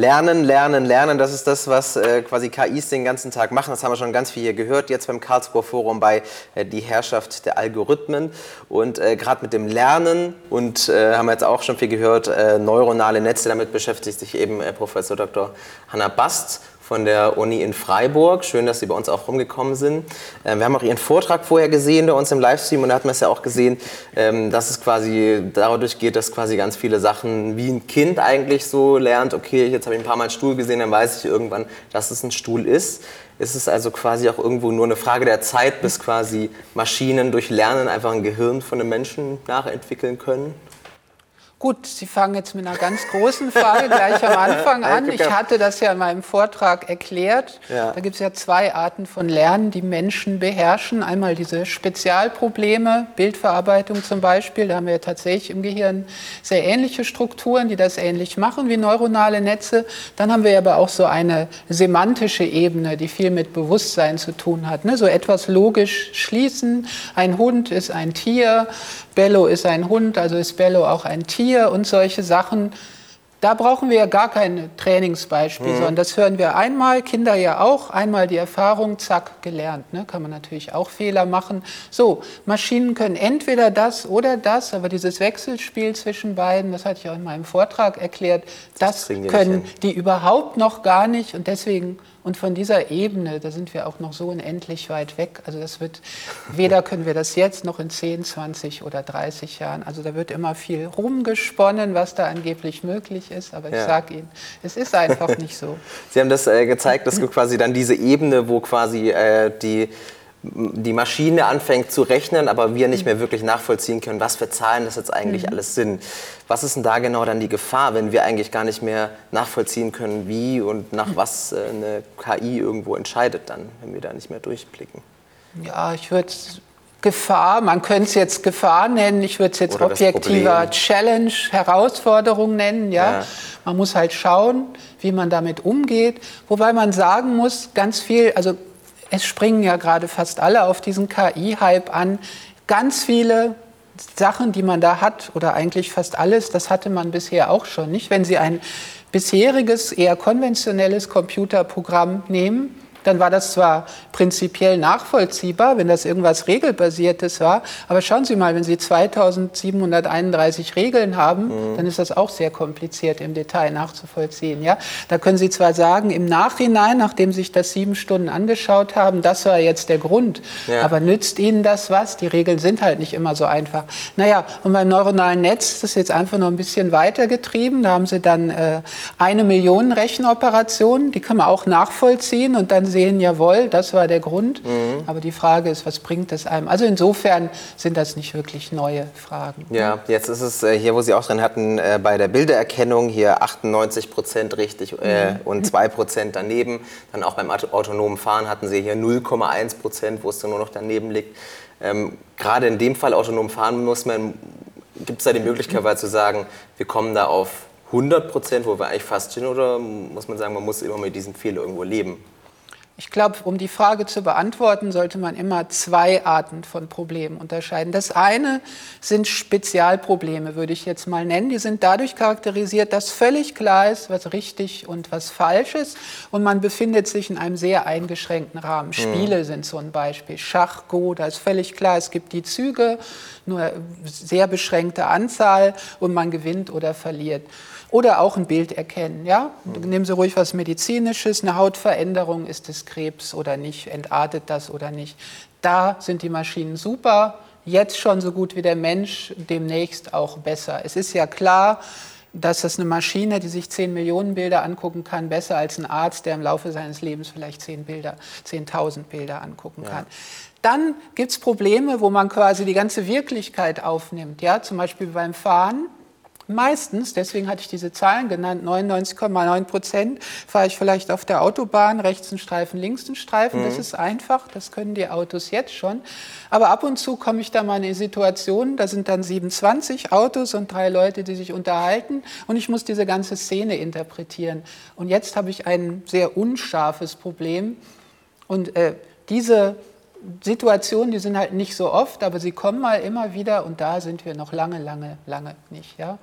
Lernen, lernen, lernen, das ist das, was äh, quasi KIs den ganzen Tag machen. Das haben wir schon ganz viel hier gehört, jetzt beim Karlsruher Forum bei äh, Die Herrschaft der Algorithmen. Und äh, gerade mit dem Lernen und äh, haben wir jetzt auch schon viel gehört, äh, neuronale Netze, damit beschäftigt sich eben äh, Professor Dr. Hanna Bast von der Uni in Freiburg. Schön, dass Sie bei uns auch rumgekommen sind. Ähm, wir haben auch Ihren Vortrag vorher gesehen bei uns im Livestream und da hat man es ja auch gesehen, ähm, dass es quasi dadurch geht, dass quasi ganz viele Sachen wie ein Kind eigentlich so lernt, okay, jetzt habe ich ein paar Mal einen Stuhl gesehen, dann weiß ich irgendwann, dass es ein Stuhl ist. Ist es also quasi auch irgendwo nur eine Frage der Zeit, bis quasi Maschinen durch Lernen einfach ein Gehirn von einem Menschen nachentwickeln können? Gut, Sie fangen jetzt mit einer ganz großen Frage gleich am Anfang an. Ich hatte das ja in meinem Vortrag erklärt. Ja. Da gibt es ja zwei Arten von Lernen, die Menschen beherrschen. Einmal diese Spezialprobleme, Bildverarbeitung zum Beispiel. Da haben wir ja tatsächlich im Gehirn sehr ähnliche Strukturen, die das ähnlich machen wie neuronale Netze. Dann haben wir aber auch so eine semantische Ebene, die viel mit Bewusstsein zu tun hat. Ne? So etwas logisch schließen. Ein Hund ist ein Tier. Bello ist ein Hund, also ist Bello auch ein Tier und solche Sachen. Da brauchen wir ja gar kein Trainingsbeispiel, mhm. sondern das hören wir einmal, Kinder ja auch, einmal die Erfahrung, zack, gelernt. Ne? Kann man natürlich auch Fehler machen. So, Maschinen können entweder das oder das, aber dieses Wechselspiel zwischen beiden, das hatte ich auch in meinem Vortrag erklärt, das, das können die überhaupt noch gar nicht und deswegen und von dieser Ebene, da sind wir auch noch so unendlich weit weg. Also das wird, weder können wir das jetzt noch in 10, 20 oder 30 Jahren. Also da wird immer viel rumgesponnen, was da angeblich möglich ist. Aber ich ja. sage Ihnen, es ist einfach nicht so. Sie haben das äh, gezeigt, dass quasi dann diese Ebene, wo quasi äh, die die Maschine anfängt zu rechnen, aber wir nicht mehr wirklich nachvollziehen können, was für Zahlen das jetzt eigentlich mhm. alles sind. Was ist denn da genau dann die Gefahr, wenn wir eigentlich gar nicht mehr nachvollziehen können, wie und nach was äh, eine KI irgendwo entscheidet dann, wenn wir da nicht mehr durchblicken? Ja, ich würde Gefahr, man könnte es jetzt Gefahr nennen, ich würde es jetzt Oder objektiver Challenge, Herausforderung nennen. Ja? ja? Man muss halt schauen, wie man damit umgeht. Wobei man sagen muss, ganz viel, also es springen ja gerade fast alle auf diesen KI-Hype an. Ganz viele Sachen, die man da hat, oder eigentlich fast alles, das hatte man bisher auch schon. Nicht, wenn Sie ein bisheriges, eher konventionelles Computerprogramm nehmen, dann war das zwar prinzipiell nachvollziehbar, wenn das irgendwas Regelbasiertes war, aber schauen Sie mal, wenn Sie 2731 Regeln haben, mhm. dann ist das auch sehr kompliziert im Detail nachzuvollziehen. Ja? Da können Sie zwar sagen, im Nachhinein, nachdem Sie sich das sieben Stunden angeschaut haben, das war jetzt der Grund, ja. aber nützt Ihnen das was? Die Regeln sind halt nicht immer so einfach. Naja, und beim neuronalen Netz, das ist jetzt einfach noch ein bisschen weitergetrieben, da haben Sie dann äh, eine Million Rechenoperationen, die kann man auch nachvollziehen und dann sehen, jawohl, das war der Grund. Mhm. Aber die Frage ist, was bringt es einem? Also insofern sind das nicht wirklich neue Fragen. Ja, jetzt ist es äh, hier, wo Sie auch drin hatten, äh, bei der Bildererkennung hier 98 Prozent richtig äh, mhm. und 2 Prozent daneben. Dann auch beim autonomen Fahren hatten Sie hier 0,1 Prozent, wo es dann nur noch daneben liegt. Ähm, gerade in dem Fall autonom fahren muss man, gibt es da die Möglichkeit, zu sagen, wir kommen da auf 100 Prozent, wo wir eigentlich fast sind, oder muss man sagen, man muss immer mit diesem Fehler irgendwo leben? Ich glaube, um die Frage zu beantworten, sollte man immer zwei Arten von Problemen unterscheiden. Das eine sind Spezialprobleme, würde ich jetzt mal nennen. Die sind dadurch charakterisiert, dass völlig klar ist, was richtig und was falsch ist. Und man befindet sich in einem sehr eingeschränkten Rahmen. Mhm. Spiele sind so ein Beispiel. Schach, Go, da ist völlig klar, es gibt die Züge, nur sehr beschränkte Anzahl und man gewinnt oder verliert. Oder auch ein Bild erkennen. Ja? Nehmen Sie ruhig was Medizinisches, eine Hautveränderung, ist es Krebs oder nicht, entartet das oder nicht. Da sind die Maschinen super, jetzt schon so gut wie der Mensch, demnächst auch besser. Es ist ja klar, dass das eine Maschine, die sich 10 Millionen Bilder angucken kann, besser als ein Arzt, der im Laufe seines Lebens vielleicht 10 Bilder, 10.000 Bilder angucken kann. Ja. Dann gibt es Probleme, wo man quasi die ganze Wirklichkeit aufnimmt. Ja? Zum Beispiel beim Fahren Meistens, deswegen hatte ich diese Zahlen genannt, 99,9 Prozent fahre ich vielleicht auf der Autobahn, rechts ein Streifen, links ein Streifen. Mhm. Das ist einfach, das können die Autos jetzt schon. Aber ab und zu komme ich da mal in eine Situation, da sind dann 27 Autos und drei Leute, die sich unterhalten und ich muss diese ganze Szene interpretieren. Und jetzt habe ich ein sehr unscharfes Problem und äh, diese Situationen, die sind halt nicht so oft, aber sie kommen mal immer wieder und da sind wir noch lange, lange, lange nicht. Ja?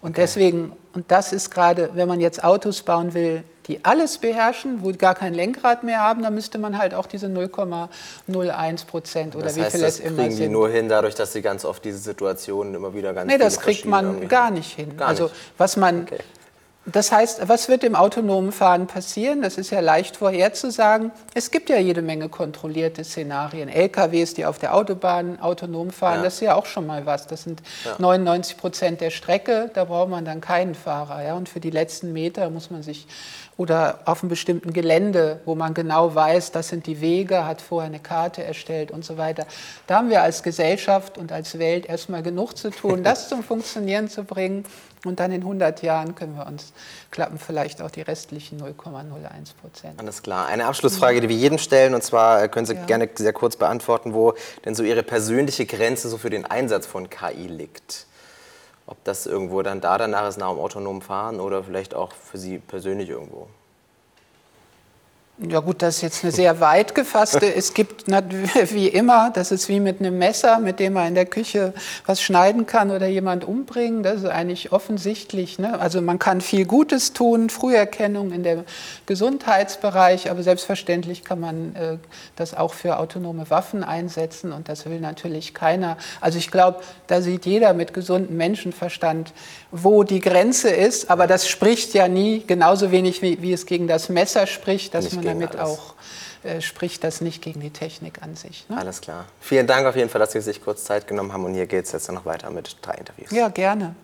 Und okay. deswegen, und das ist gerade, wenn man jetzt Autos bauen will, die alles beherrschen, wo gar kein Lenkrad mehr haben, dann müsste man halt auch diese 0,01 Prozent oder das wie heißt, viel es immer sind. Das kriegen die nur hin, dadurch, dass sie ganz oft diese Situationen immer wieder ganz Nee, das kriegt man gar nicht hin. Gar also was man, okay. Das heißt, was wird im autonomen Fahren passieren? Das ist ja leicht vorherzusagen. Es gibt ja jede Menge kontrollierte Szenarien. LKWs, die auf der Autobahn autonom fahren, ja. das ist ja auch schon mal was. Das sind ja. 99 Prozent der Strecke, da braucht man dann keinen Fahrer. Ja? Und für die letzten Meter muss man sich, oder auf einem bestimmten Gelände, wo man genau weiß, das sind die Wege, hat vorher eine Karte erstellt und so weiter. Da haben wir als Gesellschaft und als Welt erstmal genug zu tun, das zum Funktionieren zu bringen. Und dann in 100 Jahren können wir uns klappen vielleicht auch die restlichen 0,01 Prozent. Alles klar. Eine Abschlussfrage, die wir jedem stellen, und zwar äh, können Sie ja. gerne sehr kurz beantworten, wo denn so Ihre persönliche Grenze so für den Einsatz von KI liegt. Ob das irgendwo dann da danach ist, nach dem autonomen Fahren oder vielleicht auch für Sie persönlich irgendwo. Ja gut, das ist jetzt eine sehr weit gefasste. Es gibt wie immer, das ist wie mit einem Messer, mit dem man in der Küche was schneiden kann oder jemand umbringen. Das ist eigentlich offensichtlich. Ne? Also man kann viel Gutes tun, Früherkennung in dem Gesundheitsbereich, aber selbstverständlich kann man äh, das auch für autonome Waffen einsetzen und das will natürlich keiner. Also ich glaube, da sieht jeder mit gesundem Menschenverstand, wo die Grenze ist, aber das spricht ja nie, genauso wenig wie, wie es gegen das Messer spricht, dass man damit alles. auch äh, spricht das nicht gegen die Technik an sich. Ne? Alles klar. Vielen Dank auf jeden Fall, dass Sie sich kurz Zeit genommen haben und hier geht es jetzt noch weiter mit drei Interviews. Ja, gerne.